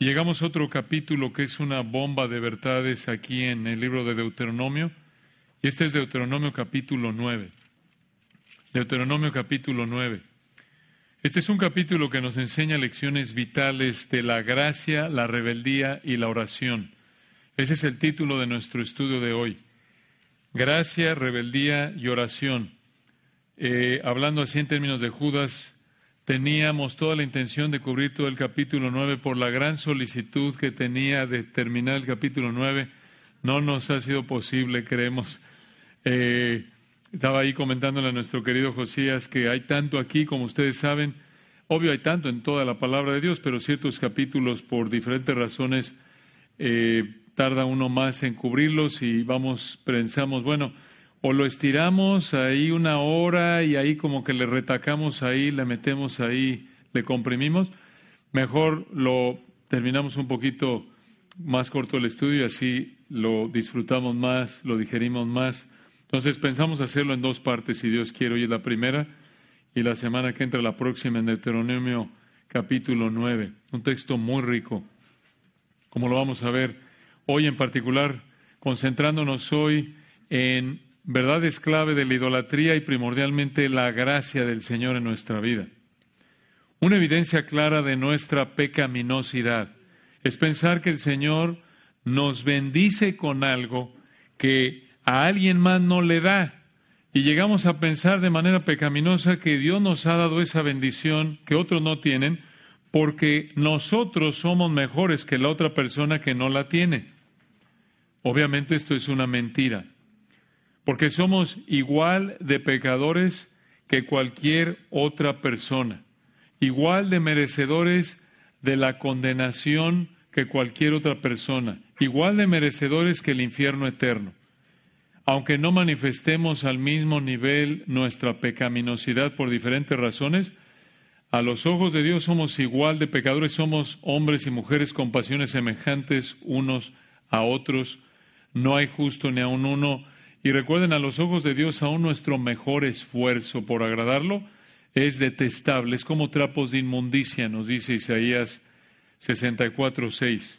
Llegamos a otro capítulo que es una bomba de verdades aquí en el libro de Deuteronomio. Y este es Deuteronomio capítulo 9. Deuteronomio capítulo 9. Este es un capítulo que nos enseña lecciones vitales de la gracia, la rebeldía y la oración. Ese es el título de nuestro estudio de hoy. Gracia, rebeldía y oración. Eh, hablando así en términos de Judas, teníamos toda la intención de cubrir todo el capítulo 9 por la gran solicitud que tenía de terminar el capítulo 9. No nos ha sido posible, creemos. Eh, estaba ahí comentándole a nuestro querido Josías que hay tanto aquí, como ustedes saben. Obvio, hay tanto en toda la palabra de Dios, pero ciertos capítulos, por diferentes razones, eh, tarda uno más en cubrirlos y vamos, pensamos, bueno, o lo estiramos ahí una hora y ahí como que le retacamos ahí, le metemos ahí, le comprimimos. Mejor lo terminamos un poquito más corto el estudio y así lo disfrutamos más, lo digerimos más. Entonces pensamos hacerlo en dos partes, si Dios quiere. Hoy es la primera y la semana que entra la próxima en Deuteronomio capítulo 9. Un texto muy rico, como lo vamos a ver hoy en particular, concentrándonos hoy en verdades clave de la idolatría y primordialmente la gracia del Señor en nuestra vida. Una evidencia clara de nuestra pecaminosidad es pensar que el Señor nos bendice con algo que a alguien más no le da. Y llegamos a pensar de manera pecaminosa que Dios nos ha dado esa bendición que otros no tienen porque nosotros somos mejores que la otra persona que no la tiene. Obviamente esto es una mentira, porque somos igual de pecadores que cualquier otra persona, igual de merecedores de la condenación que cualquier otra persona, igual de merecedores que el infierno eterno. Aunque no manifestemos al mismo nivel nuestra pecaminosidad por diferentes razones, a los ojos de Dios somos igual de pecadores, somos hombres y mujeres con pasiones semejantes unos a otros, no hay justo ni aun uno, y recuerden, a los ojos de Dios aún nuestro mejor esfuerzo por agradarlo es detestable, es como trapos de inmundicia, nos dice Isaías 64, 6.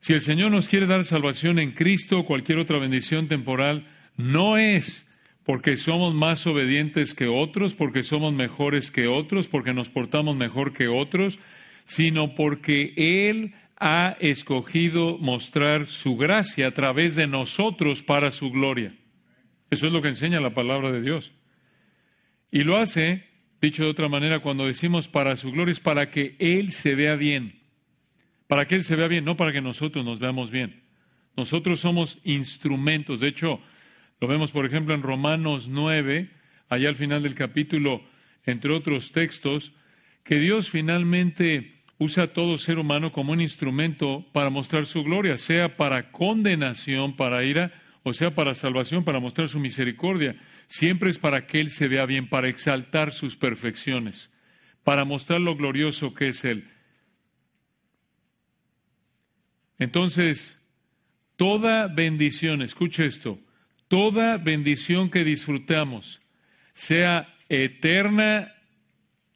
Si el Señor nos quiere dar salvación en Cristo o cualquier otra bendición temporal, no es porque somos más obedientes que otros, porque somos mejores que otros, porque nos portamos mejor que otros, sino porque Él ha escogido mostrar su gracia a través de nosotros para su gloria. Eso es lo que enseña la palabra de Dios. Y lo hace, dicho de otra manera, cuando decimos para su gloria, es para que Él se vea bien para que Él se vea bien, no para que nosotros nos veamos bien. Nosotros somos instrumentos. De hecho, lo vemos, por ejemplo, en Romanos 9, allá al final del capítulo, entre otros textos, que Dios finalmente usa a todo ser humano como un instrumento para mostrar su gloria, sea para condenación, para ira, o sea para salvación, para mostrar su misericordia. Siempre es para que Él se vea bien, para exaltar sus perfecciones, para mostrar lo glorioso que es Él. Entonces, toda bendición, escuche esto, toda bendición que disfrutamos, sea eterna,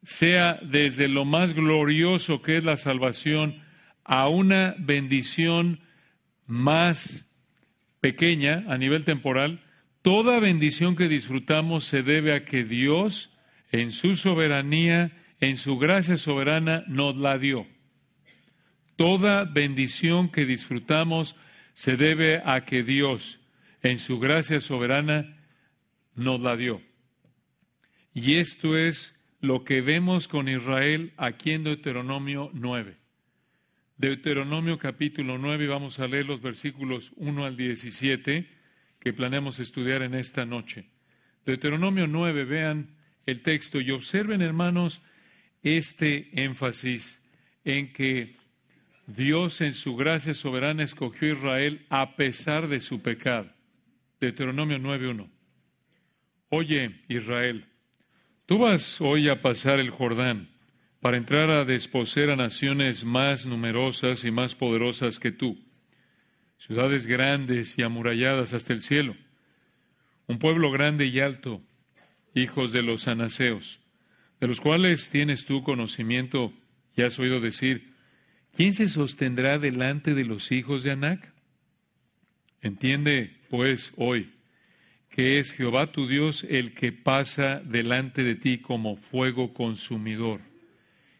sea desde lo más glorioso que es la salvación, a una bendición más pequeña a nivel temporal, toda bendición que disfrutamos se debe a que Dios, en su soberanía, en su gracia soberana, nos la dio. Toda bendición que disfrutamos se debe a que Dios, en su gracia soberana, nos la dio. Y esto es lo que vemos con Israel aquí en Deuteronomio 9. Deuteronomio capítulo 9, vamos a leer los versículos 1 al 17 que planeamos estudiar en esta noche. Deuteronomio 9, vean el texto y observen, hermanos, este énfasis en que Dios en su gracia soberana escogió a Israel a pesar de su pecado. Deuteronomio 9.1. Oye, Israel, tú vas hoy a pasar el Jordán para entrar a desposeer a naciones más numerosas y más poderosas que tú, ciudades grandes y amuralladas hasta el cielo, un pueblo grande y alto, hijos de los anaseos, de los cuales tienes tú conocimiento y has oído decir, ¿quién se sostendrá delante de los hijos de Anac? Entiende, pues, hoy que es Jehová tu Dios el que pasa delante de ti como fuego consumidor,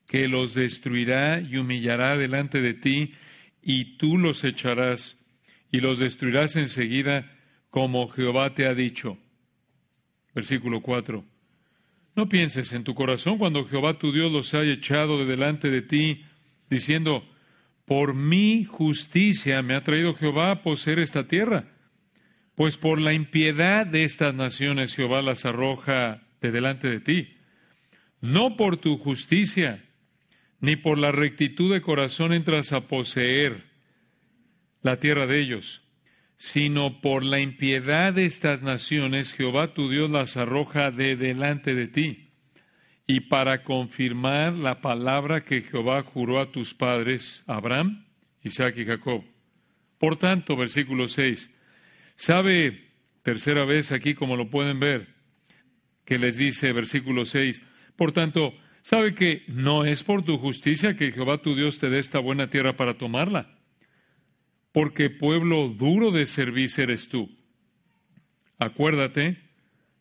que los destruirá y humillará delante de ti, y tú los echarás, y los destruirás enseguida, como Jehová te ha dicho. Versículo 4. No pienses en tu corazón cuando Jehová tu Dios los haya echado de delante de ti, diciendo, por mi justicia me ha traído Jehová a poseer esta tierra. Pues por la impiedad de estas naciones Jehová las arroja de delante de ti. No por tu justicia, ni por la rectitud de corazón entras a poseer la tierra de ellos, sino por la impiedad de estas naciones Jehová tu Dios las arroja de delante de ti. Y para confirmar la palabra que Jehová juró a tus padres, Abraham, Isaac y Jacob. Por tanto, versículo 6, ¿Sabe, tercera vez aquí como lo pueden ver, que les dice versículo 6, por tanto, ¿sabe que no es por tu justicia que Jehová tu Dios te dé esta buena tierra para tomarla? Porque pueblo duro de servicio eres tú. Acuérdate,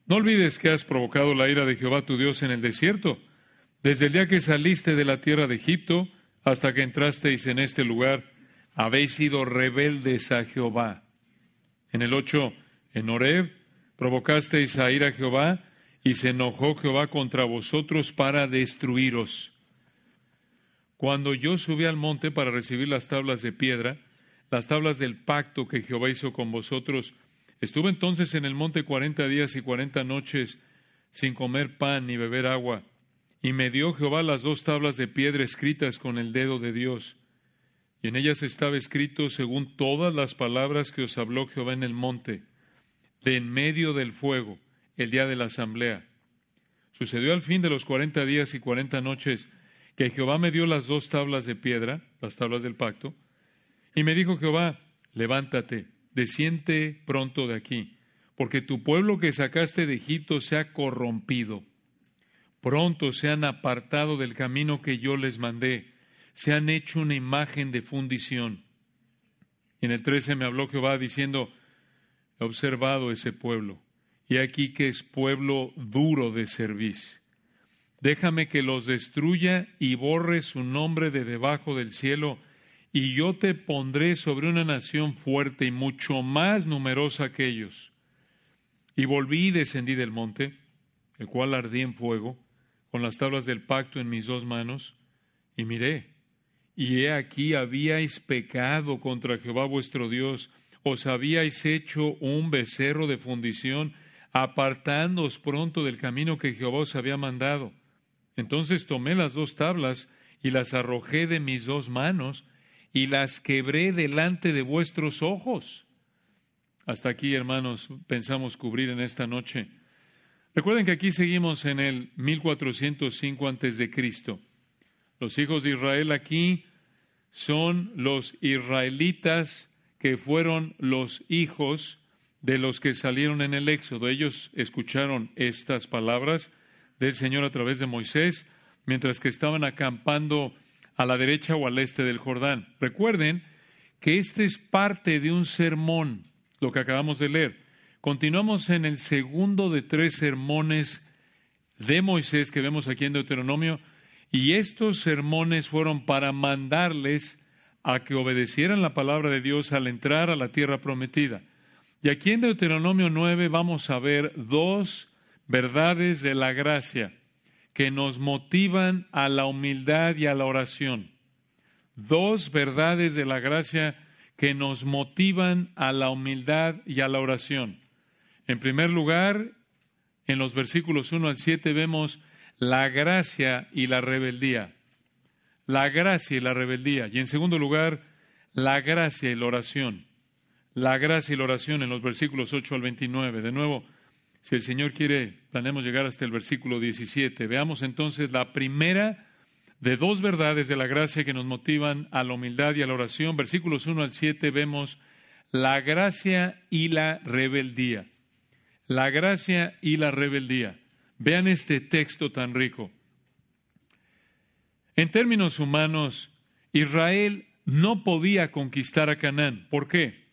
no olvides que has provocado la ira de Jehová tu Dios en el desierto, desde el día que saliste de la tierra de Egipto hasta que entrasteis en este lugar, habéis sido rebeldes a Jehová. En el 8, en Horeb, provocasteis a ir a Jehová y se enojó Jehová contra vosotros para destruiros. Cuando yo subí al monte para recibir las tablas de piedra, las tablas del pacto que Jehová hizo con vosotros, estuve entonces en el monte cuarenta días y cuarenta noches sin comer pan ni beber agua, y me dio Jehová las dos tablas de piedra escritas con el dedo de Dios y en ellas estaba escrito según todas las palabras que os habló Jehová en el monte, de en medio del fuego, el día de la asamblea. Sucedió al fin de los cuarenta días y cuarenta noches que Jehová me dio las dos tablas de piedra, las tablas del pacto, y me dijo Jehová, levántate, desciente pronto de aquí, porque tu pueblo que sacaste de Egipto se ha corrompido. Pronto se han apartado del camino que yo les mandé se han hecho una imagen de fundición. Y en el 13 me habló Jehová diciendo, he observado ese pueblo, y aquí que es pueblo duro de servicio. Déjame que los destruya y borre su nombre de debajo del cielo, y yo te pondré sobre una nación fuerte y mucho más numerosa que ellos. Y volví y descendí del monte, el cual ardí en fuego, con las tablas del pacto en mis dos manos, y miré, y he aquí habíais pecado contra Jehová vuestro Dios, os habíais hecho un becerro de fundición, apartándoos pronto del camino que Jehová os había mandado. Entonces tomé las dos tablas y las arrojé de mis dos manos y las quebré delante de vuestros ojos. Hasta aquí, hermanos, pensamos cubrir en esta noche. Recuerden que aquí seguimos en el 1405 antes de Cristo. Los hijos de Israel aquí son los israelitas que fueron los hijos de los que salieron en el Éxodo. Ellos escucharon estas palabras del Señor a través de Moisés mientras que estaban acampando a la derecha o al este del Jordán. Recuerden que este es parte de un sermón, lo que acabamos de leer. Continuamos en el segundo de tres sermones de Moisés que vemos aquí en Deuteronomio y estos sermones fueron para mandarles a que obedecieran la palabra de Dios al entrar a la tierra prometida. Y aquí en Deuteronomio 9 vamos a ver dos verdades de la gracia que nos motivan a la humildad y a la oración. Dos verdades de la gracia que nos motivan a la humildad y a la oración. En primer lugar, en los versículos 1 al 7 vemos la gracia y la rebeldía. La gracia y la rebeldía. Y en segundo lugar, la gracia y la oración. La gracia y la oración en los versículos 8 al 29. De nuevo, si el Señor quiere, planeamos llegar hasta el versículo 17. Veamos entonces la primera de dos verdades de la gracia que nos motivan a la humildad y a la oración. Versículos 1 al 7 vemos la gracia y la rebeldía. La gracia y la rebeldía. Vean este texto tan rico. En términos humanos, Israel no podía conquistar a Canaán. ¿Por qué?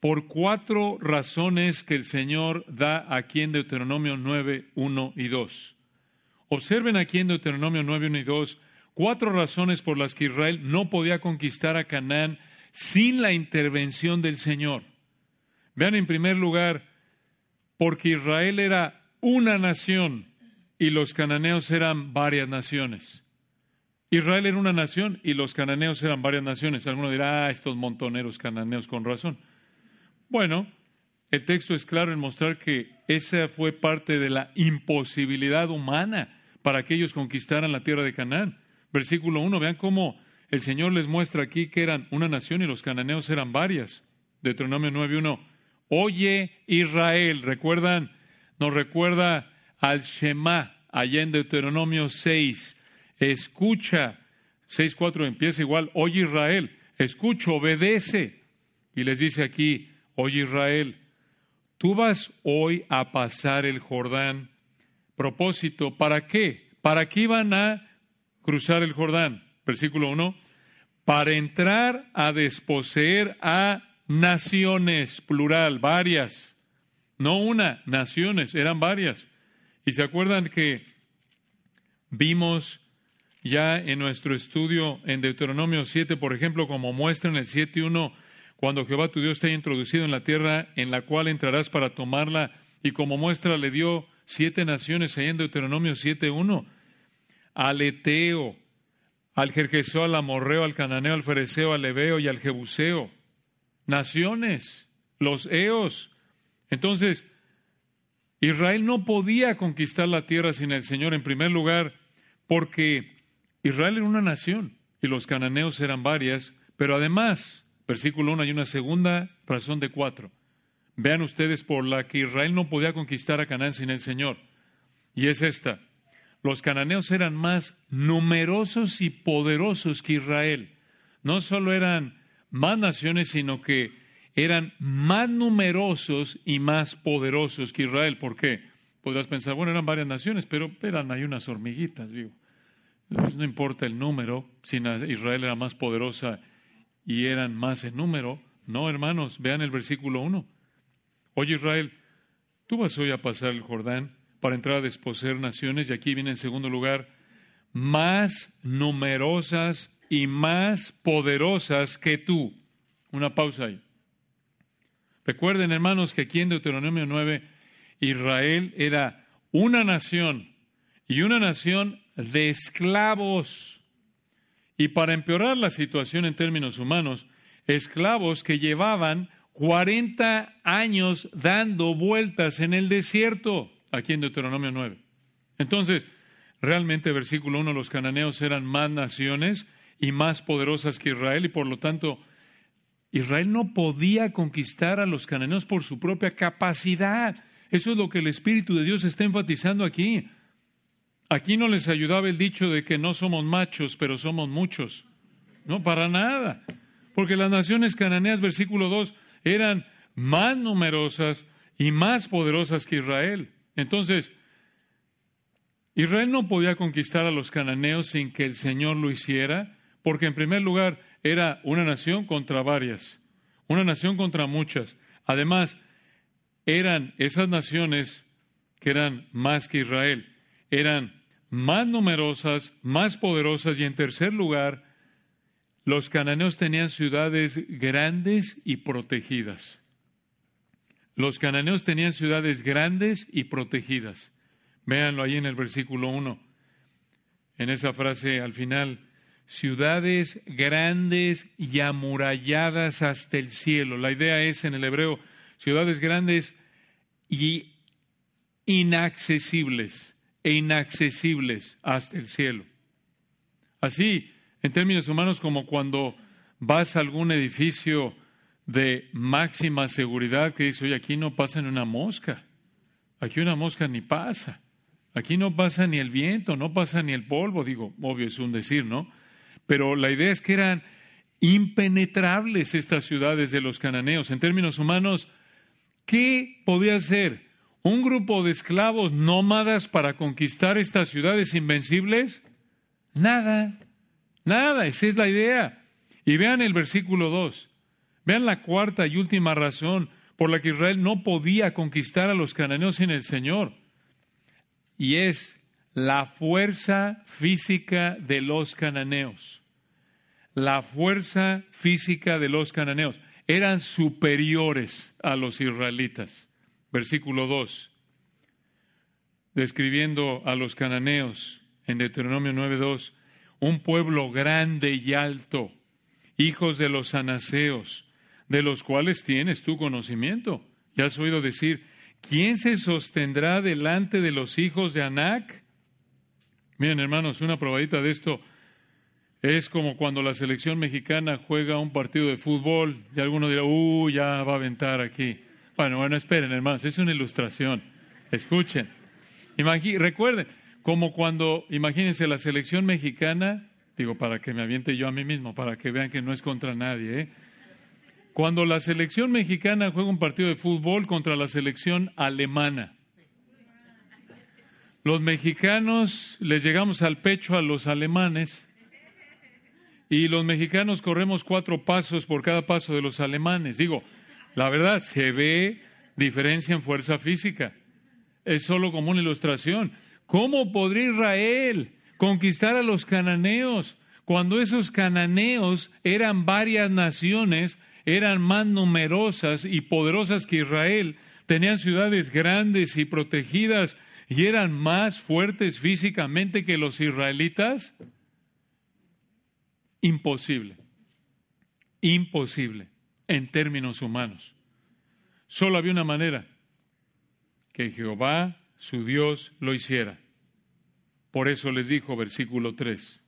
Por cuatro razones que el Señor da aquí en Deuteronomio 9, 1 y 2. Observen aquí en Deuteronomio 9, 1 y 2 cuatro razones por las que Israel no podía conquistar a Canaán sin la intervención del Señor. Vean en primer lugar, porque Israel era una nación y los cananeos eran varias naciones. Israel era una nación y los cananeos eran varias naciones. Alguno dirá, ah, estos montoneros cananeos con razón. Bueno, el texto es claro en mostrar que esa fue parte de la imposibilidad humana para que ellos conquistaran la tierra de Canaán. Versículo 1, vean cómo el Señor les muestra aquí que eran una nación y los cananeos eran varias. Deuteronomio 9.1. Oye Israel, recuerdan, nos recuerda al Shema allá en Deuteronomio 6 escucha. 6.4 empieza igual, oye Israel, escucha, obedece. Y les dice aquí, oye Israel, tú vas hoy a pasar el Jordán. Propósito, ¿para qué? ¿Para qué iban a cruzar el Jordán? Versículo 1. Para entrar a desposeer a naciones, plural, varias. No una, naciones, eran varias. Y se acuerdan que vimos ya en nuestro estudio en Deuteronomio 7, por ejemplo, como muestra en el 7.1, cuando Jehová tu Dios te haya introducido en la tierra en la cual entrarás para tomarla, y como muestra le dio siete naciones ahí en Deuteronomio 7.1, al Eteo, al Jerjeseo, al Amorreo, al Cananeo, al Fereceo, al Leveo y al Jebuseo. Naciones, los Eos. Entonces, Israel no podía conquistar la tierra sin el Señor, en primer lugar, porque Israel era una nación y los cananeos eran varias, pero además, versículo 1, hay una segunda razón de cuatro. Vean ustedes por la que Israel no podía conquistar a Canaán sin el Señor. Y es esta. Los cananeos eran más numerosos y poderosos que Israel. No solo eran más naciones, sino que eran más numerosos y más poderosos que Israel. ¿Por qué? Podrás pensar, bueno, eran varias naciones, pero eran hay unas hormiguitas, digo. Pues no importa el número, si Israel era más poderosa y eran más en número. No, hermanos, vean el versículo 1. Oye Israel, tú vas hoy a pasar el Jordán para entrar a desposeer naciones y aquí viene en segundo lugar, más numerosas y más poderosas que tú. Una pausa ahí. Recuerden, hermanos, que aquí en Deuteronomio 9, Israel era una nación y una nación de esclavos. Y para empeorar la situación en términos humanos, esclavos que llevaban 40 años dando vueltas en el desierto, aquí en Deuteronomio 9. Entonces, realmente, versículo 1, los cananeos eran más naciones y más poderosas que Israel, y por lo tanto, Israel no podía conquistar a los cananeos por su propia capacidad. Eso es lo que el Espíritu de Dios está enfatizando aquí. Aquí no les ayudaba el dicho de que no somos machos, pero somos muchos. No, para nada. Porque las naciones cananeas, versículo 2, eran más numerosas y más poderosas que Israel. Entonces, Israel no podía conquistar a los cananeos sin que el Señor lo hiciera, porque en primer lugar era una nación contra varias, una nación contra muchas. Además, eran esas naciones que eran más que Israel, eran más numerosas, más poderosas y en tercer lugar, los cananeos tenían ciudades grandes y protegidas. Los cananeos tenían ciudades grandes y protegidas. Véanlo ahí en el versículo 1. En esa frase al final, ciudades grandes y amuralladas hasta el cielo. La idea es en el hebreo, ciudades grandes y inaccesibles e inaccesibles hasta el cielo. Así, en términos humanos, como cuando vas a algún edificio de máxima seguridad que dice, oye, aquí no pasa ni una mosca, aquí una mosca ni pasa, aquí no pasa ni el viento, no pasa ni el polvo, digo, obvio es un decir, ¿no? Pero la idea es que eran impenetrables estas ciudades de los cananeos. En términos humanos, ¿qué podía ser un grupo de esclavos nómadas para conquistar estas ciudades invencibles? Nada, Nada, esa es la idea. Y vean el versículo 2. Vean la cuarta y última razón por la que Israel no podía conquistar a los cananeos sin el Señor. Y es la fuerza física de los cananeos. La fuerza física de los cananeos. Eran superiores a los israelitas. Versículo 2. Describiendo a los cananeos en Deuteronomio 9.2, un pueblo grande y alto, hijos de los anaseos, de los cuales tienes tu conocimiento. Ya has oído decir, ¿quién se sostendrá delante de los hijos de Anac? Miren, hermanos, una probadita de esto es como cuando la selección mexicana juega un partido de fútbol y alguno dirá, uh, ya va a aventar aquí. Bueno, bueno, esperen, hermanos, es una ilustración. Escuchen. recuerden, como cuando, imagínense, la selección mexicana, digo, para que me aviente yo a mí mismo, para que vean que no es contra nadie, ¿eh? Cuando la selección mexicana juega un partido de fútbol contra la selección alemana, los mexicanos les llegamos al pecho a los alemanes y los mexicanos corremos cuatro pasos por cada paso de los alemanes. Digo, la verdad, se ve diferencia en fuerza física. Es solo como una ilustración. ¿Cómo podría Israel conquistar a los cananeos cuando esos cananeos eran varias naciones eran más numerosas y poderosas que Israel, tenían ciudades grandes y protegidas y eran más fuertes físicamente que los israelitas? Imposible. Imposible en términos humanos. Solo había una manera, que Jehová, su Dios, lo hiciera. Por eso les dijo, versículo 3,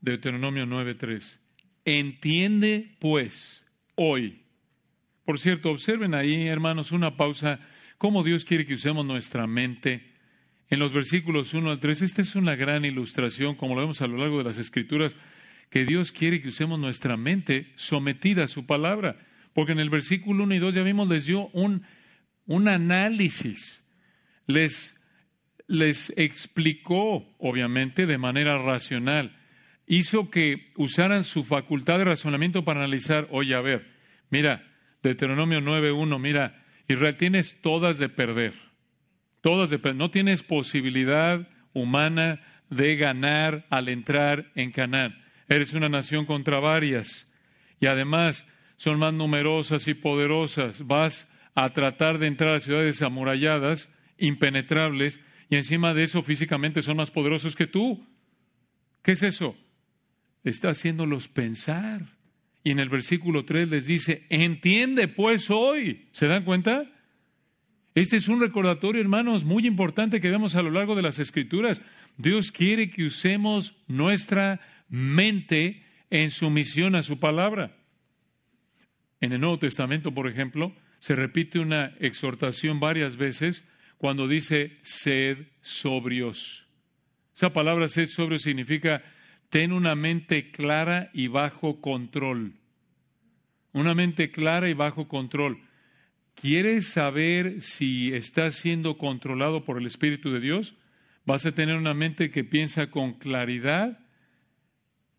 Deuteronomio 9:3, Entiende pues hoy. Por cierto, observen ahí, hermanos, una pausa, cómo Dios quiere que usemos nuestra mente. En los versículos 1 al 3, esta es una gran ilustración, como lo vemos a lo largo de las Escrituras, que Dios quiere que usemos nuestra mente sometida a su palabra. Porque en el versículo 1 y 2 ya vimos, les dio un, un análisis, les, les explicó, obviamente, de manera racional. Hizo que usaran su facultad de razonamiento para analizar, oye, a ver, mira, Deuteronomio 9.1, mira, Israel, tienes todas de perder, no tienes posibilidad humana de ganar al entrar en Canaán. Eres una nación contra varias y además son más numerosas y poderosas. Vas a tratar de entrar a ciudades amuralladas, impenetrables, y encima de eso físicamente son más poderosos que tú. ¿Qué es eso? está haciéndolos pensar. Y en el versículo 3 les dice, entiende pues hoy. ¿Se dan cuenta? Este es un recordatorio, hermanos, muy importante que vemos a lo largo de las escrituras. Dios quiere que usemos nuestra mente en sumisión a su palabra. En el Nuevo Testamento, por ejemplo, se repite una exhortación varias veces cuando dice sed sobrios. Esa palabra sed sobrio significa ten una mente clara y bajo control. Una mente clara y bajo control. ¿Quieres saber si estás siendo controlado por el Espíritu de Dios? Vas a tener una mente que piensa con claridad,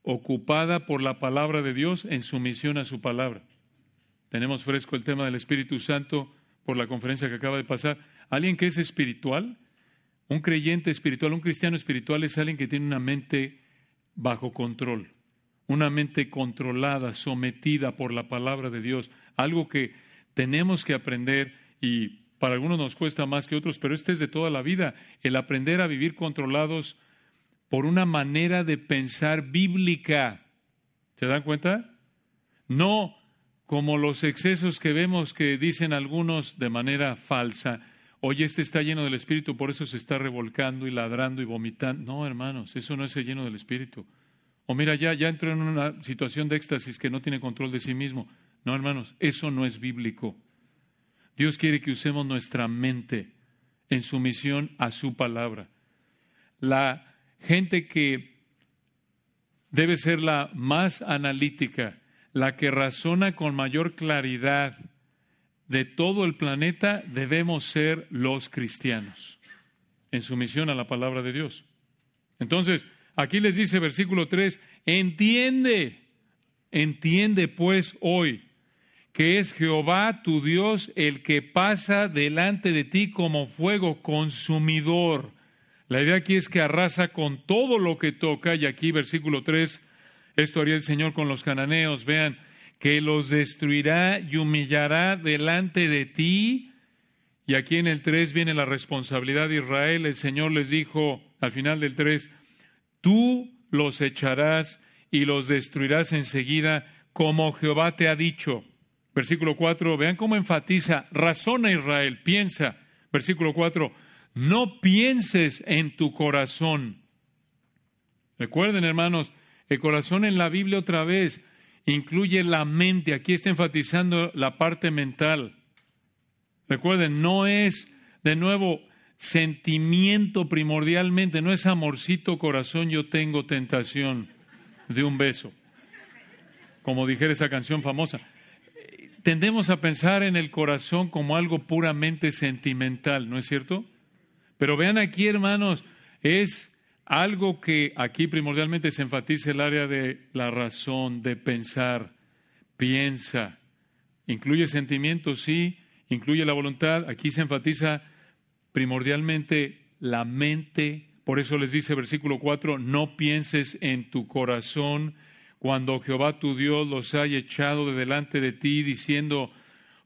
ocupada por la palabra de Dios en sumisión a su palabra. Tenemos fresco el tema del Espíritu Santo por la conferencia que acaba de pasar. Alguien que es espiritual, un creyente espiritual, un cristiano espiritual es alguien que tiene una mente bajo control, una mente controlada, sometida por la palabra de Dios, algo que tenemos que aprender y para algunos nos cuesta más que otros, pero este es de toda la vida, el aprender a vivir controlados por una manera de pensar bíblica. ¿Se dan cuenta? No como los excesos que vemos que dicen algunos de manera falsa. Oye, este está lleno del Espíritu, por eso se está revolcando y ladrando y vomitando. No, hermanos, eso no es lleno del Espíritu. O mira, ya, ya entró en una situación de éxtasis que no tiene control de sí mismo. No, hermanos, eso no es bíblico. Dios quiere que usemos nuestra mente en sumisión a su palabra. La gente que debe ser la más analítica, la que razona con mayor claridad, de todo el planeta debemos ser los cristianos, en sumisión a la palabra de Dios. Entonces, Aquí les dice versículo 3, entiende, entiende pues hoy que es Jehová tu Dios el que pasa delante de ti como fuego consumidor. La idea aquí es que arrasa con todo lo que toca, y aquí versículo 3, esto haría el Señor con los cananeos, vean, que los destruirá y humillará delante de ti. Y aquí en el 3 viene la responsabilidad de Israel. El Señor les dijo al final del 3, tú los echarás y los destruirás enseguida como Jehová te ha dicho. Versículo 4, vean cómo enfatiza, razona Israel, piensa. Versículo 4, no pienses en tu corazón. Recuerden, hermanos, el corazón en la Biblia otra vez incluye la mente. Aquí está enfatizando la parte mental. Recuerden, no es, de nuevo, sentimiento primordialmente, no es amorcito corazón, yo tengo tentación de un beso, como dijera esa canción famosa tendemos a pensar en el corazón como algo puramente sentimental, ¿no es cierto? Pero vean aquí, hermanos, es algo que aquí primordialmente se enfatiza el área de la razón, de pensar, piensa, incluye sentimientos, sí, incluye la voluntad, aquí se enfatiza primordialmente la mente, por eso les dice versículo 4, no pienses en tu corazón, cuando Jehová tu Dios los haya echado de delante de ti, diciendo,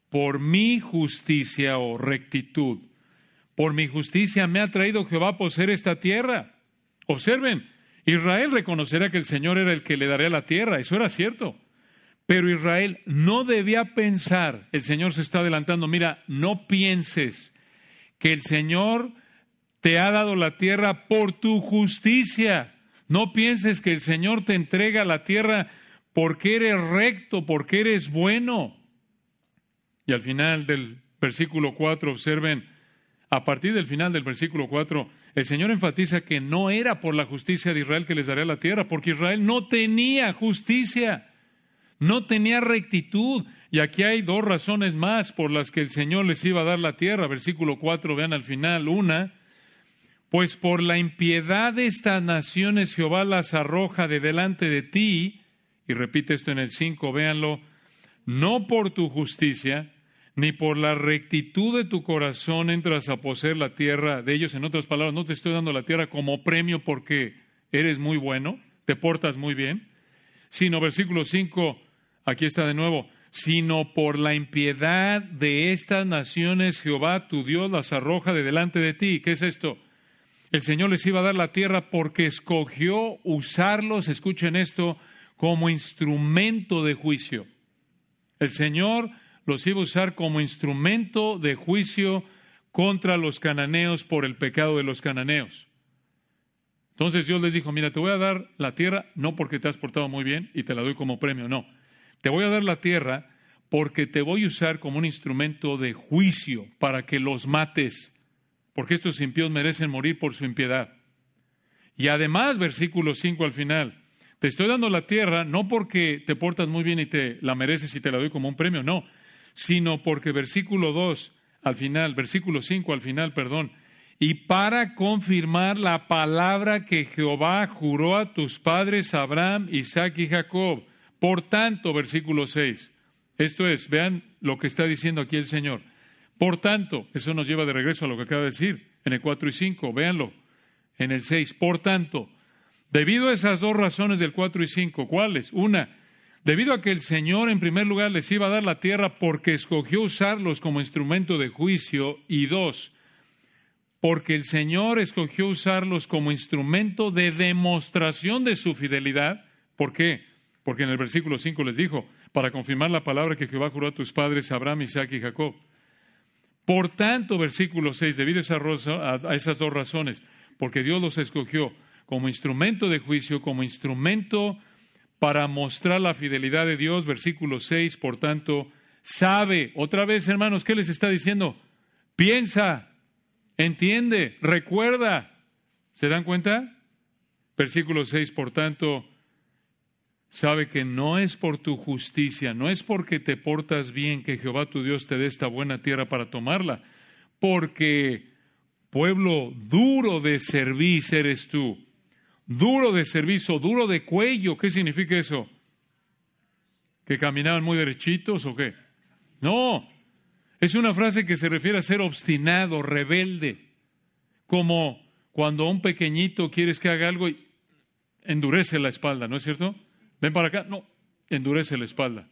por mi justicia o rectitud, por mi justicia me ha traído Jehová a poseer esta tierra. Observen, Israel reconocerá que el Señor era el que le daría la tierra, eso era cierto. Pero Israel no debía pensar, el Señor se está adelantando, mira, no pienses que el Señor te ha dado la tierra por tu justicia. No pienses que el Señor te entrega la tierra porque eres recto, porque eres bueno. Y al final del versículo 4, observen, a partir del final del versículo 4, el Señor enfatiza que no era por la justicia de Israel que les daría la tierra, porque Israel no tenía justicia, no tenía rectitud. Y aquí hay dos razones más por las que el Señor les iba a dar la tierra. Versículo 4, vean al final, una, pues por la impiedad de estas naciones Jehová las arroja de delante de ti, y repite esto en el 5, véanlo, no por tu justicia, ni por la rectitud de tu corazón entras a poseer la tierra de ellos. En otras palabras, no te estoy dando la tierra como premio porque eres muy bueno, te portas muy bien, sino versículo 5, aquí está de nuevo, sino por la impiedad de estas naciones Jehová tu Dios las arroja de delante de ti. ¿Qué es esto? El Señor les iba a dar la tierra porque escogió usarlos, escuchen esto, como instrumento de juicio. El Señor los iba a usar como instrumento de juicio contra los cananeos por el pecado de los cananeos. Entonces Dios les dijo, mira, te voy a dar la tierra no porque te has portado muy bien y te la doy como premio, no. Te voy a dar la tierra porque te voy a usar como un instrumento de juicio para que los mates porque estos impíos merecen morir por su impiedad. Y además, versículo 5 al final, te estoy dando la tierra no porque te portas muy bien y te la mereces y te la doy como un premio, no, sino porque versículo 2 al final, versículo 5 al final, perdón, y para confirmar la palabra que Jehová juró a tus padres Abraham, Isaac y Jacob. Por tanto, versículo 6, esto es, vean lo que está diciendo aquí el Señor. Por tanto, eso nos lleva de regreso a lo que acaba de decir en el 4 y 5, véanlo, en el 6. Por tanto, debido a esas dos razones del 4 y 5, ¿cuáles? Una, debido a que el Señor en primer lugar les iba a dar la tierra porque escogió usarlos como instrumento de juicio, y dos, porque el Señor escogió usarlos como instrumento de demostración de su fidelidad. ¿Por qué? Porque en el versículo 5 les dijo, para confirmar la palabra que Jehová juró a tus padres, Abraham, Isaac y Jacob. Por tanto, versículo 6, debido a esas dos razones, porque Dios los escogió como instrumento de juicio, como instrumento para mostrar la fidelidad de Dios, versículo 6, por tanto, sabe, otra vez hermanos, ¿qué les está diciendo? Piensa, entiende, recuerda. ¿Se dan cuenta? Versículo 6, por tanto, sabe que no es por tu justicia, no es porque te portas bien que Jehová tu Dios te dé esta buena tierra para tomarla, porque pueblo duro de servir eres tú. duro de servicio, duro de cuello. ¿Qué significa eso? ¿Que caminaban muy derechitos o qué? No, es una frase que se refiere a ser obstinado, rebelde, como cuando un pequeñito quieres que haga algo y endurece la espalda, ¿no es cierto? Ven para acá, no, endurece la espalda.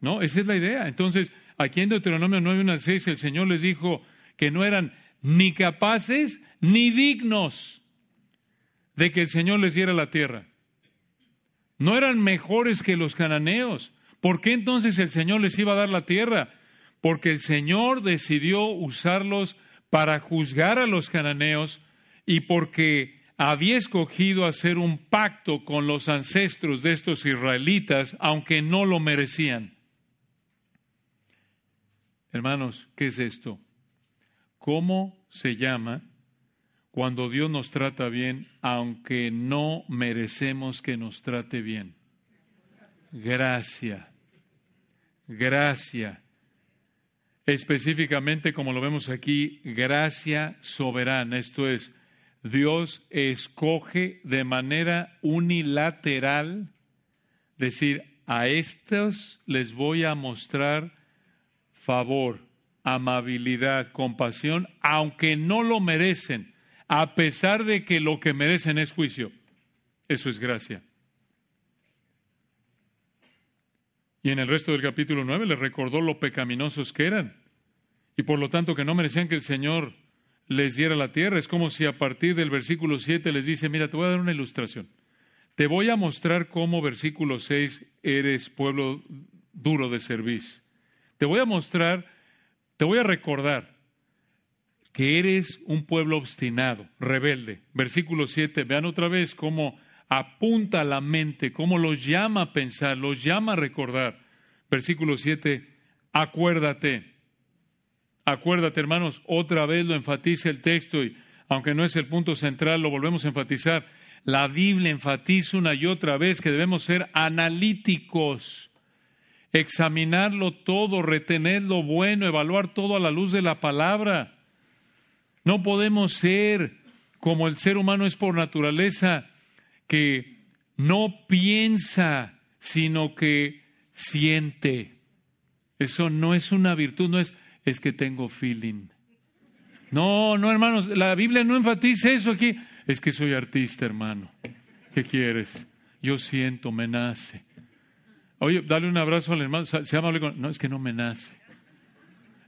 No, esa es la idea. Entonces, aquí en Deuteronomio 9, 1 al 6, el Señor les dijo que no eran ni capaces ni dignos de que el Señor les diera la tierra. No eran mejores que los cananeos. ¿Por qué entonces el Señor les iba a dar la tierra? Porque el Señor decidió usarlos para juzgar a los cananeos y porque había escogido hacer un pacto con los ancestros de estos israelitas, aunque no lo merecían. Hermanos, ¿qué es esto? ¿Cómo se llama cuando Dios nos trata bien, aunque no merecemos que nos trate bien? Gracia. Gracia. Específicamente, como lo vemos aquí, gracia soberana. Esto es, Dios escoge de manera unilateral decir, a estos les voy a mostrar favor, amabilidad, compasión, aunque no lo merecen, a pesar de que lo que merecen es juicio. Eso es gracia. Y en el resto del capítulo 9 les recordó lo pecaminosos que eran y por lo tanto que no merecían que el Señor les diera la tierra. Es como si a partir del versículo 7 les dice, mira, te voy a dar una ilustración. Te voy a mostrar cómo versículo 6 eres pueblo duro de servicio. Te voy a mostrar, te voy a recordar que eres un pueblo obstinado, rebelde. Versículo 7, vean otra vez cómo apunta la mente, cómo los llama a pensar, los llama a recordar. Versículo 7, acuérdate Acuérdate, hermanos, otra vez lo enfatiza el texto y aunque no es el punto central, lo volvemos a enfatizar. La Biblia enfatiza una y otra vez que debemos ser analíticos, examinarlo todo, retener lo bueno, evaluar todo a la luz de la palabra. No podemos ser como el ser humano es por naturaleza, que no piensa, sino que siente. Eso no es una virtud, no es es que tengo feeling. No, no, hermanos, la Biblia no enfatiza eso aquí. Es que soy artista, hermano. ¿Qué quieres? Yo siento, me nace. Oye, dale un abrazo al hermano, se llama No, es que no me nace.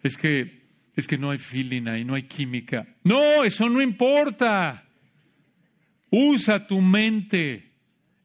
Es que, es que no hay feeling ahí, no hay química. No, eso no importa. Usa tu mente.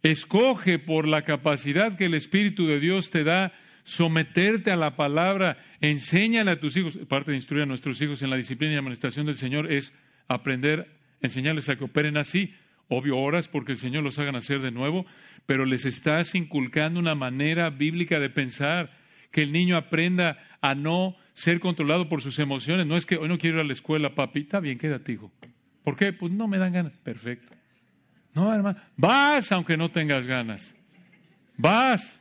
Escoge por la capacidad que el Espíritu de Dios te da someterte a la palabra, enséñale a tus hijos, parte de instruir a nuestros hijos en la disciplina y administración del Señor es aprender, enseñarles a que operen así. Obvio, horas porque el Señor los haga nacer de nuevo, pero les estás inculcando una manera bíblica de pensar, que el niño aprenda a no ser controlado por sus emociones. No es que hoy no quiero ir a la escuela, papi, está bien, quédate, hijo. ¿Por qué? Pues no me dan ganas. Perfecto. No, hermano, vas aunque no tengas ganas. Vas.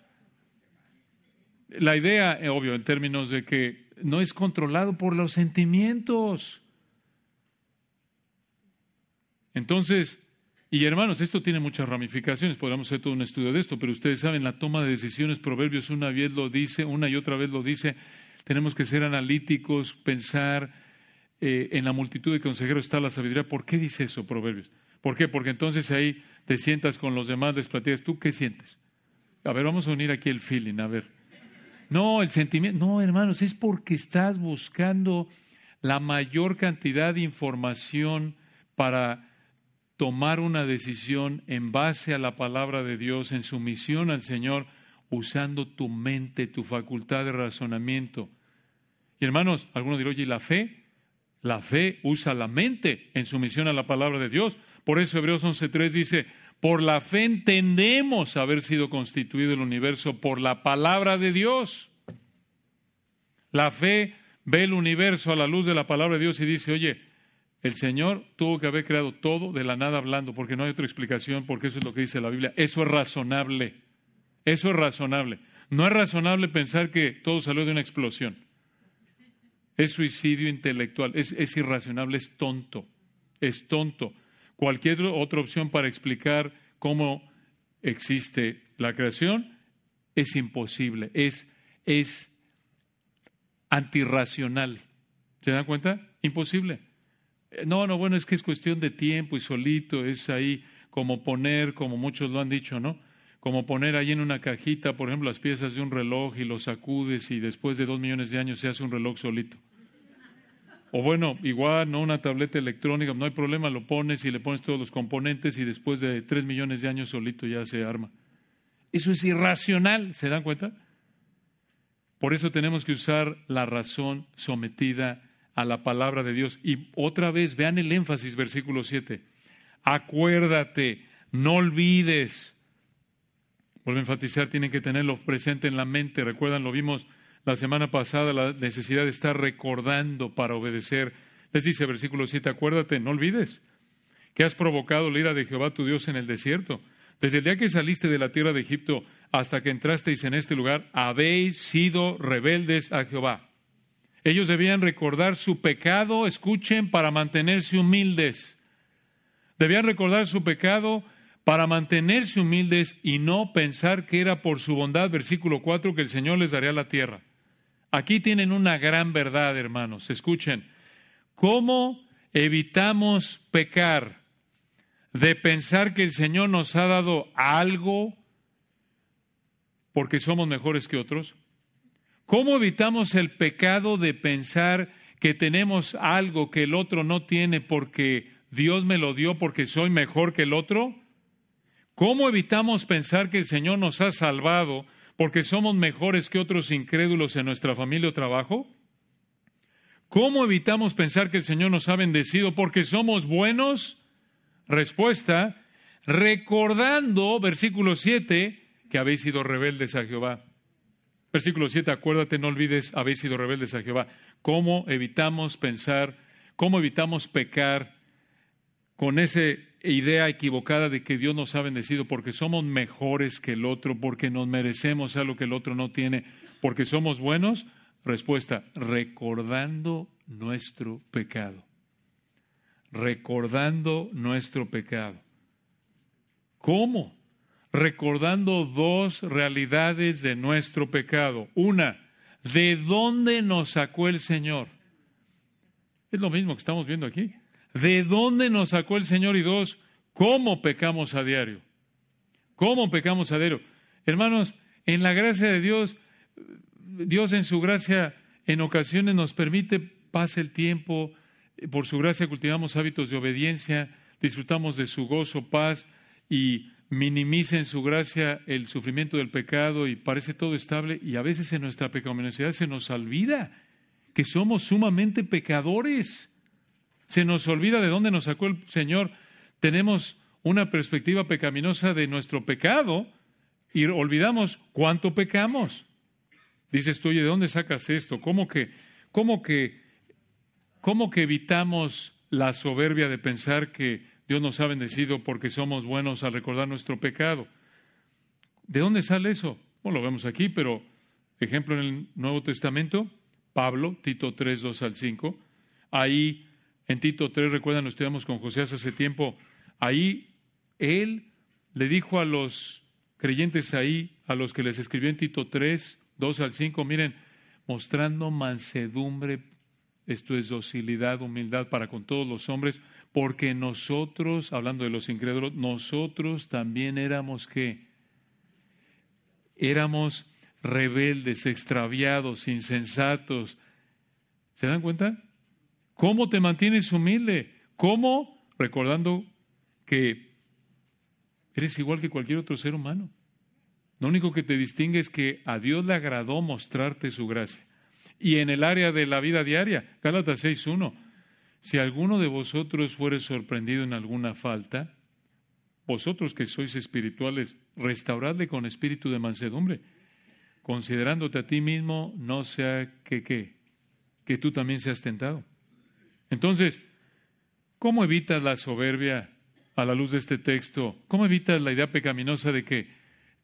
La idea, eh, obvio, en términos de que no es controlado por los sentimientos. Entonces, y hermanos, esto tiene muchas ramificaciones, podríamos hacer todo un estudio de esto, pero ustedes saben, la toma de decisiones, Proverbios una vez lo dice, una y otra vez lo dice, tenemos que ser analíticos, pensar, eh, en la multitud de consejeros está la sabiduría. ¿Por qué dice eso, Proverbios? ¿Por qué? Porque entonces ahí te sientas con los demás, les platicas, ¿tú qué sientes? A ver, vamos a unir aquí el feeling, a ver. No, el sentimiento, no, hermanos, es porque estás buscando la mayor cantidad de información para tomar una decisión en base a la palabra de Dios, en sumisión al Señor, usando tu mente, tu facultad de razonamiento. Y hermanos, algunos dirán, oye, ¿y la fe? La fe usa la mente en sumisión a la palabra de Dios. Por eso Hebreos 11.3 dice, por la fe entendemos haber sido constituido el universo por la palabra de Dios. La fe ve el universo a la luz de la palabra de Dios y dice, oye, el Señor tuvo que haber creado todo de la nada hablando, porque no hay otra explicación, porque eso es lo que dice la Biblia. Eso es razonable. Eso es razonable. No es razonable pensar que todo salió de una explosión. Es suicidio intelectual, es, es irracionable, es tonto, es tonto. Cualquier otra opción para explicar cómo existe la creación es imposible, es, es antirracional. ¿Se dan cuenta? Imposible. No, no, bueno, es que es cuestión de tiempo y solito, es ahí como poner, como muchos lo han dicho, ¿no? Como poner ahí en una cajita, por ejemplo, las piezas de un reloj y lo sacudes y después de dos millones de años se hace un reloj solito. O bueno, igual, ¿no? Una tableta electrónica, no hay problema, lo pones y le pones todos los componentes y después de tres millones de años solito ya se arma. Eso es irracional, ¿se dan cuenta? Por eso tenemos que usar la razón sometida a la palabra de Dios. Y otra vez, vean el énfasis, versículo 7. Acuérdate, no olvides. Vuelvo a enfatizar, tienen que tenerlo presente en la mente. Recuerdan, lo vimos la semana pasada, la necesidad de estar recordando para obedecer. Les dice versículo 7, acuérdate, no olvides que has provocado la ira de Jehová tu Dios en el desierto. Desde el día que saliste de la tierra de Egipto hasta que entrasteis en este lugar, habéis sido rebeldes a Jehová. Ellos debían recordar su pecado, escuchen, para mantenerse humildes. Debían recordar su pecado para mantenerse humildes y no pensar que era por su bondad, versículo 4, que el Señor les daría la tierra. Aquí tienen una gran verdad, hermanos. Escuchen, ¿cómo evitamos pecar de pensar que el Señor nos ha dado algo porque somos mejores que otros? ¿Cómo evitamos el pecado de pensar que tenemos algo que el otro no tiene porque Dios me lo dio porque soy mejor que el otro? ¿Cómo evitamos pensar que el Señor nos ha salvado porque somos mejores que otros incrédulos en nuestra familia o trabajo? ¿Cómo evitamos pensar que el Señor nos ha bendecido porque somos buenos? Respuesta, recordando, versículo 7, que habéis sido rebeldes a Jehová. Versículo 7, acuérdate, no olvides, habéis sido rebeldes a Jehová. ¿Cómo evitamos pensar, cómo evitamos pecar con esa idea equivocada de que Dios nos ha bendecido porque somos mejores que el otro, porque nos merecemos algo que el otro no tiene, porque somos buenos? Respuesta, recordando nuestro pecado. Recordando nuestro pecado. ¿Cómo? recordando dos realidades de nuestro pecado. Una, ¿de dónde nos sacó el Señor? Es lo mismo que estamos viendo aquí. ¿De dónde nos sacó el Señor? Y dos, ¿cómo pecamos a diario? ¿Cómo pecamos a diario? Hermanos, en la gracia de Dios, Dios en su gracia en ocasiones nos permite, pase el tiempo, por su gracia cultivamos hábitos de obediencia, disfrutamos de su gozo, paz y minimiza en su gracia el sufrimiento del pecado y parece todo estable y a veces en nuestra pecaminosidad se nos olvida que somos sumamente pecadores. Se nos olvida de dónde nos sacó el Señor. Tenemos una perspectiva pecaminosa de nuestro pecado y olvidamos cuánto pecamos. Dices tú, ¿y de dónde sacas esto? ¿Cómo que, cómo que, cómo que evitamos la soberbia de pensar que Dios nos ha bendecido porque somos buenos al recordar nuestro pecado. ¿De dónde sale eso? Bueno, lo vemos aquí, pero ejemplo en el Nuevo Testamento, Pablo, Tito 3, 2 al 5. Ahí, en Tito 3, recuerdan, lo estudiamos con José hace tiempo, ahí él le dijo a los creyentes ahí, a los que les escribió en Tito 3, 2 al 5, miren, mostrando mansedumbre esto es docilidad, humildad para con todos los hombres, porque nosotros, hablando de los incrédulos, nosotros también éramos qué? Éramos rebeldes, extraviados, insensatos. ¿Se dan cuenta? ¿Cómo te mantienes humilde? ¿Cómo? Recordando que eres igual que cualquier otro ser humano. Lo único que te distingue es que a Dios le agradó mostrarte su gracia y en el área de la vida diaria. Gálatas 6.1. Si alguno de vosotros fuere sorprendido en alguna falta, vosotros que sois espirituales, restauradle con espíritu de mansedumbre, considerándote a ti mismo, no sea que qué, que tú también seas tentado. Entonces, ¿cómo evitas la soberbia a la luz de este texto? ¿Cómo evitas la idea pecaminosa de que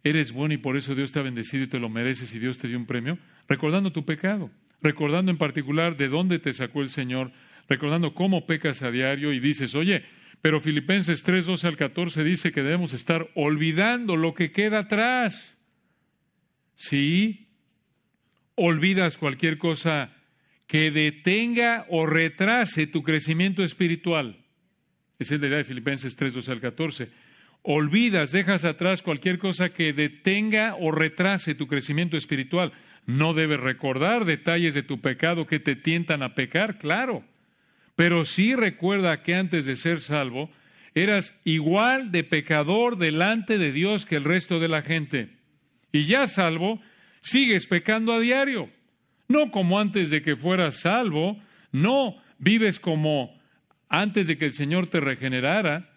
eres bueno y por eso Dios te ha bendecido y te lo mereces y Dios te dio un premio? Recordando tu pecado recordando en particular de dónde te sacó el Señor, recordando cómo pecas a diario y dices, oye, Pero Filipenses 3, 12 al 14 dice que debemos estar olvidando lo que queda atrás. Sí, olvidas cualquier cosa que detenga o retrase tu crecimiento espiritual. Es el de de Filipenses 3, 12 al 14. Olvidas, dejas atrás cualquier cosa que detenga o retrase tu crecimiento espiritual. No debes recordar detalles de tu pecado que te tientan a pecar, claro. Pero sí recuerda que antes de ser salvo, eras igual de pecador delante de Dios que el resto de la gente. Y ya salvo, sigues pecando a diario. No como antes de que fueras salvo, no vives como antes de que el Señor te regenerara,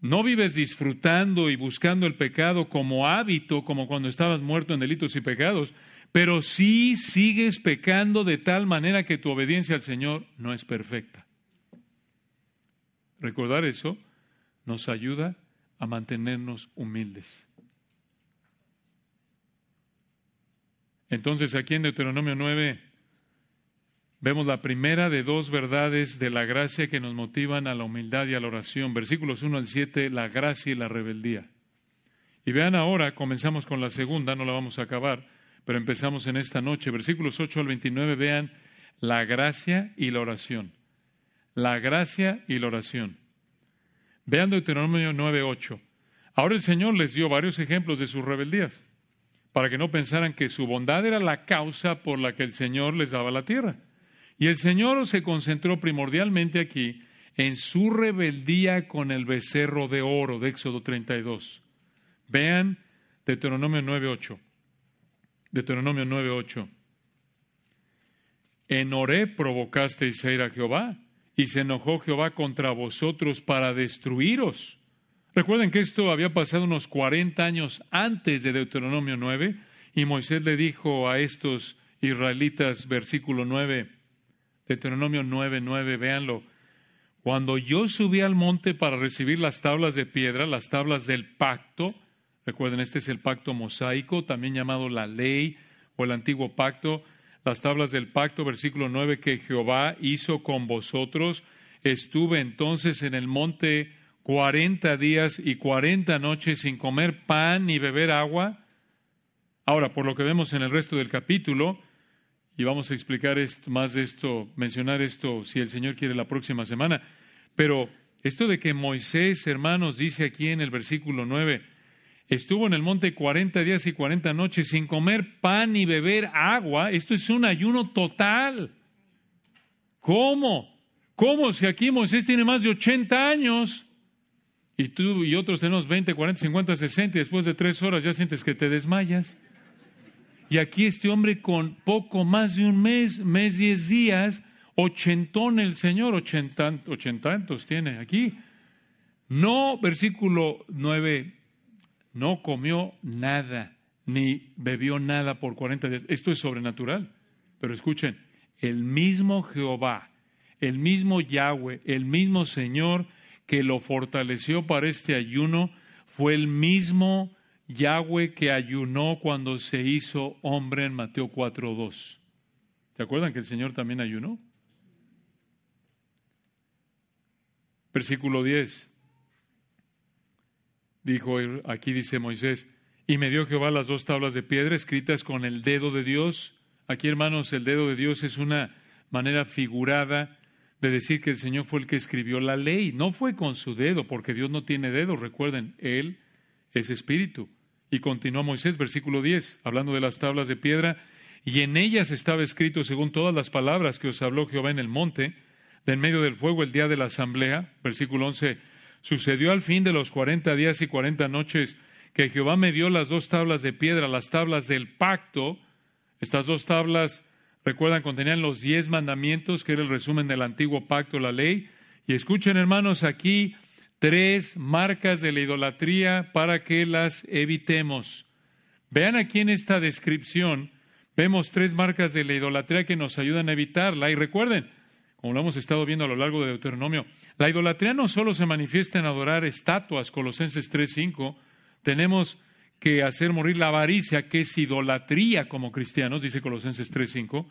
no vives disfrutando y buscando el pecado como hábito, como cuando estabas muerto en delitos y pecados, pero sí sigues pecando de tal manera que tu obediencia al Señor no es perfecta. Recordar eso nos ayuda a mantenernos humildes. Entonces aquí en Deuteronomio 9 vemos la primera de dos verdades de la gracia que nos motivan a la humildad y a la oración. Versículos 1 al 7, la gracia y la rebeldía. Y vean ahora, comenzamos con la segunda, no la vamos a acabar, pero empezamos en esta noche. Versículos 8 al 29, vean la gracia y la oración la gracia y la oración. Vean Deuteronomio 9:8. Ahora el Señor les dio varios ejemplos de sus rebeldías, para que no pensaran que su bondad era la causa por la que el Señor les daba la tierra. Y el Señor se concentró primordialmente aquí en su rebeldía con el becerro de oro de Éxodo 32. Vean Deuteronomio 9:8. Deuteronomio 9:8. En Oré provocasteis a ir a Jehová y se enojó Jehová contra vosotros para destruiros. Recuerden que esto había pasado unos 40 años antes de Deuteronomio 9 y Moisés le dijo a estos israelitas, versículo 9, Deuteronomio 9, 9, véanlo, cuando yo subí al monte para recibir las tablas de piedra, las tablas del pacto, recuerden, este es el pacto mosaico, también llamado la ley o el antiguo pacto, las tablas del pacto, versículo 9, que Jehová hizo con vosotros. Estuve entonces en el monte cuarenta días y cuarenta noches sin comer pan ni beber agua. Ahora, por lo que vemos en el resto del capítulo, y vamos a explicar más de esto, mencionar esto, si el Señor quiere, la próxima semana, pero esto de que Moisés, hermanos, dice aquí en el versículo 9, estuvo en el monte 40 días y 40 noches sin comer pan ni beber agua. Esto es un ayuno total. ¿Cómo? ¿Cómo si aquí Moisés tiene más de 80 años? Y tú y otros tenemos 20, 40, 50, 60 y después de tres horas ya sientes que te desmayas. Y aquí este hombre con poco más de un mes, mes, diez días, ochentón el Señor, ochentantos tiene aquí. No, versículo 9, no comió nada, ni bebió nada por 40 días. Esto es sobrenatural. Pero escuchen, el mismo Jehová, el mismo Yahweh, el mismo Señor que lo fortaleció para este ayuno, fue el mismo Yahweh que ayunó cuando se hizo hombre en Mateo 4.2. ¿Se acuerdan que el Señor también ayunó? Versículo 10. Dijo, aquí dice Moisés, y me dio Jehová las dos tablas de piedra escritas con el dedo de Dios. Aquí, hermanos, el dedo de Dios es una manera figurada de decir que el Señor fue el que escribió la ley. No fue con su dedo, porque Dios no tiene dedo. Recuerden, Él es espíritu. Y continuó Moisés, versículo 10, hablando de las tablas de piedra, y en ellas estaba escrito, según todas las palabras que os habló Jehová en el monte, de en medio del fuego el día de la asamblea, versículo 11, Sucedió al fin de los cuarenta días y cuarenta noches que Jehová me dio las dos tablas de piedra, las tablas del pacto. Estas dos tablas, recuerdan, contenían los diez mandamientos, que era el resumen del antiguo pacto, la ley. Y escuchen, hermanos, aquí tres marcas de la idolatría para que las evitemos. Vean aquí en esta descripción, vemos tres marcas de la idolatría que nos ayudan a evitarla. Y recuerden, como lo hemos estado viendo a lo largo de Deuteronomio, la idolatría no solo se manifiesta en adorar estatuas, Colosenses 3.5, tenemos que hacer morir la avaricia, que es idolatría como cristianos, dice Colosenses 3.5.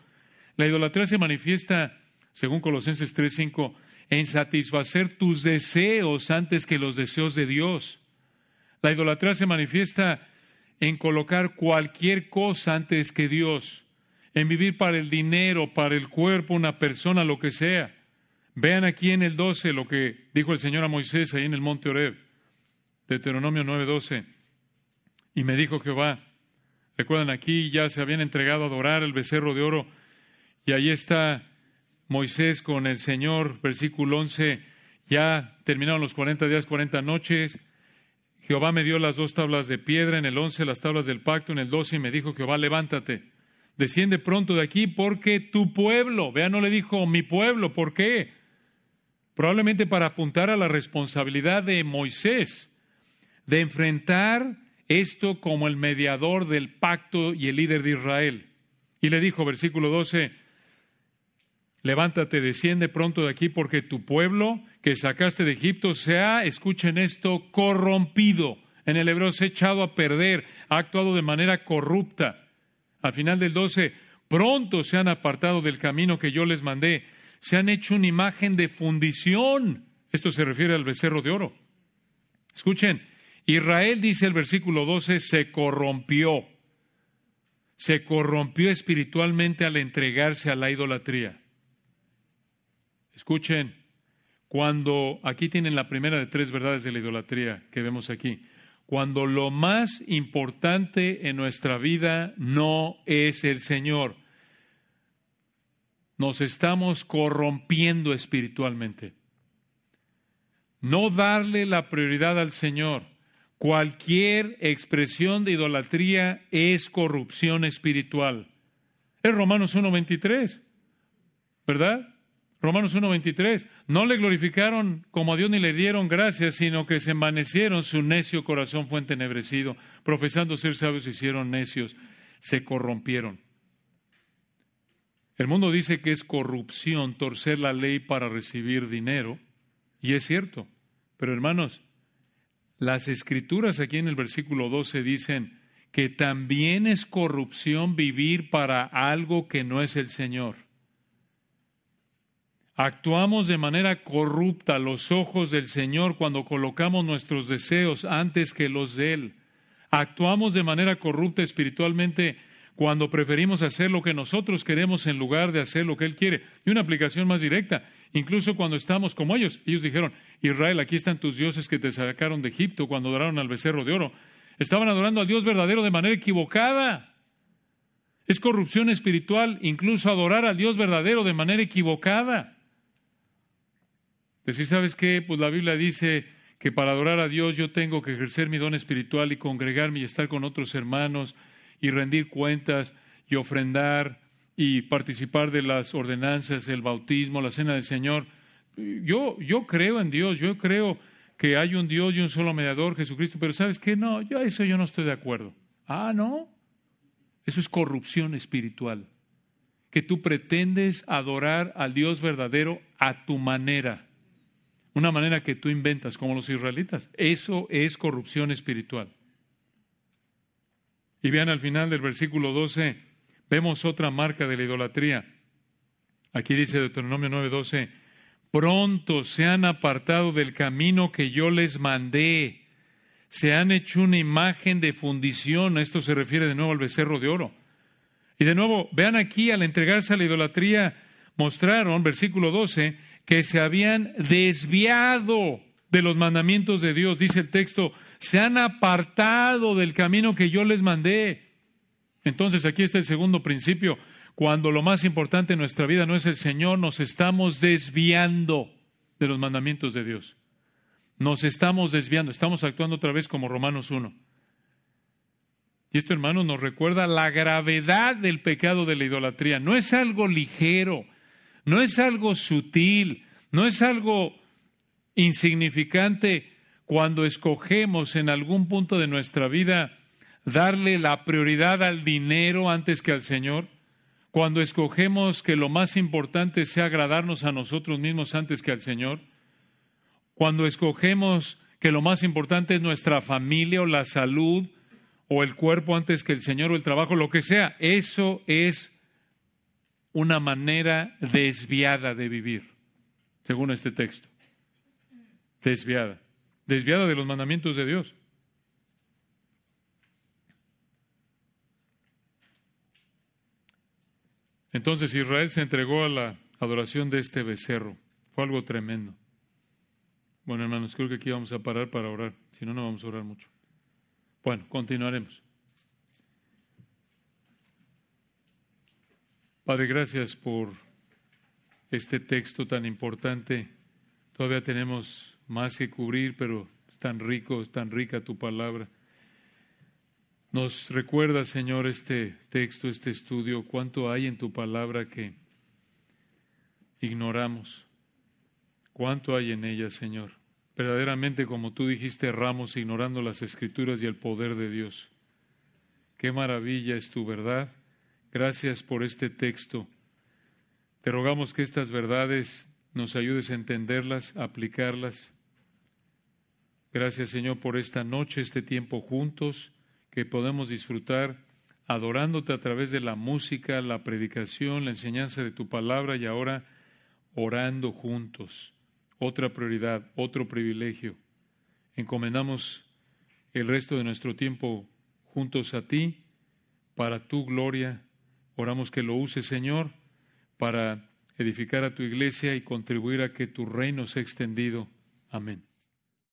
La idolatría se manifiesta, según Colosenses 3.5, en satisfacer tus deseos antes que los deseos de Dios. La idolatría se manifiesta en colocar cualquier cosa antes que Dios, en vivir para el dinero, para el cuerpo, una persona, lo que sea. Vean aquí en el 12 lo que dijo el Señor a Moisés ahí en el monte Oreb, Deuteronomio 9:12. Y me dijo Jehová, recuerdan aquí ya se habían entregado a adorar el becerro de oro, y ahí está Moisés con el Señor, versículo 11, ya terminaron los 40 días, 40 noches. Jehová me dio las dos tablas de piedra, en el 11 las tablas del pacto, en el 12 y me dijo, Jehová, levántate, desciende pronto de aquí porque tu pueblo, vea, no le dijo mi pueblo, ¿por qué? Probablemente para apuntar a la responsabilidad de Moisés de enfrentar esto como el mediador del pacto y el líder de Israel. Y le dijo, versículo 12, levántate, desciende pronto de aquí, porque tu pueblo que sacaste de Egipto se ha, escuchen esto, corrompido. En el hebreo se ha echado a perder, ha actuado de manera corrupta. Al final del 12, pronto se han apartado del camino que yo les mandé se han hecho una imagen de fundición. Esto se refiere al becerro de oro. Escuchen, Israel, dice el versículo 12, se corrompió. Se corrompió espiritualmente al entregarse a la idolatría. Escuchen, cuando aquí tienen la primera de tres verdades de la idolatría que vemos aquí, cuando lo más importante en nuestra vida no es el Señor, nos estamos corrompiendo espiritualmente. No darle la prioridad al Señor. Cualquier expresión de idolatría es corrupción espiritual. Es Romanos 1.23, ¿verdad? Romanos 1.23. No le glorificaron como a Dios ni le dieron gracias, sino que se envanecieron, su necio corazón fue entenebrecido, profesando ser sabios hicieron necios, se corrompieron. El mundo dice que es corrupción torcer la ley para recibir dinero, y es cierto. Pero hermanos, las escrituras aquí en el versículo 12 dicen que también es corrupción vivir para algo que no es el Señor. Actuamos de manera corrupta los ojos del Señor cuando colocamos nuestros deseos antes que los de Él. Actuamos de manera corrupta espiritualmente cuando preferimos hacer lo que nosotros queremos en lugar de hacer lo que Él quiere. Y una aplicación más directa, incluso cuando estamos como ellos. Ellos dijeron, Israel, aquí están tus dioses que te sacaron de Egipto cuando adoraron al becerro de oro. Estaban adorando al Dios verdadero de manera equivocada. Es corrupción espiritual incluso adorar al Dios verdadero de manera equivocada. Decir, ¿sabes qué? Pues la Biblia dice que para adorar a Dios yo tengo que ejercer mi don espiritual y congregarme y estar con otros hermanos y rendir cuentas y ofrendar y participar de las ordenanzas, el bautismo, la cena del Señor. Yo, yo creo en Dios, yo creo que hay un Dios y un solo mediador, Jesucristo, pero ¿sabes qué? No, yo eso yo no estoy de acuerdo. Ah, no. Eso es corrupción espiritual. Que tú pretendes adorar al Dios verdadero a tu manera. Una manera que tú inventas, como los israelitas. Eso es corrupción espiritual. Y vean al final del versículo 12, vemos otra marca de la idolatría. Aquí dice Deuteronomio 9:12, pronto se han apartado del camino que yo les mandé, se han hecho una imagen de fundición, esto se refiere de nuevo al becerro de oro. Y de nuevo, vean aquí, al entregarse a la idolatría, mostraron, versículo 12, que se habían desviado de los mandamientos de Dios. Dice el texto, se han apartado del camino que yo les mandé. Entonces aquí está el segundo principio. Cuando lo más importante en nuestra vida no es el Señor, nos estamos desviando de los mandamientos de Dios. Nos estamos desviando, estamos actuando otra vez como Romanos 1. Y esto, hermano, nos recuerda la gravedad del pecado de la idolatría. No es algo ligero, no es algo sutil, no es algo insignificante cuando escogemos en algún punto de nuestra vida darle la prioridad al dinero antes que al Señor, cuando escogemos que lo más importante sea agradarnos a nosotros mismos antes que al Señor, cuando escogemos que lo más importante es nuestra familia o la salud o el cuerpo antes que el Señor o el trabajo, lo que sea, eso es una manera desviada de vivir. según este texto. Desviada. Desviada de los mandamientos de Dios. Entonces Israel se entregó a la adoración de este becerro. Fue algo tremendo. Bueno, hermanos, creo que aquí vamos a parar para orar. Si no, no vamos a orar mucho. Bueno, continuaremos. Padre, gracias por este texto tan importante. Todavía tenemos más que cubrir, pero es tan rico, es tan rica tu palabra. Nos recuerda, Señor, este texto, este estudio, cuánto hay en tu palabra que ignoramos, cuánto hay en ella, Señor. Verdaderamente, como tú dijiste, erramos ignorando las escrituras y el poder de Dios. Qué maravilla es tu verdad. Gracias por este texto. Te rogamos que estas verdades nos ayudes a entenderlas, a aplicarlas. Gracias, Señor, por esta noche, este tiempo juntos que podemos disfrutar adorándote a través de la música, la predicación, la enseñanza de tu palabra y ahora orando juntos. Otra prioridad, otro privilegio. Encomendamos el resto de nuestro tiempo juntos a ti, para tu gloria. Oramos que lo uses, Señor, para edificar a tu iglesia y contribuir a que tu reino sea extendido. Amén.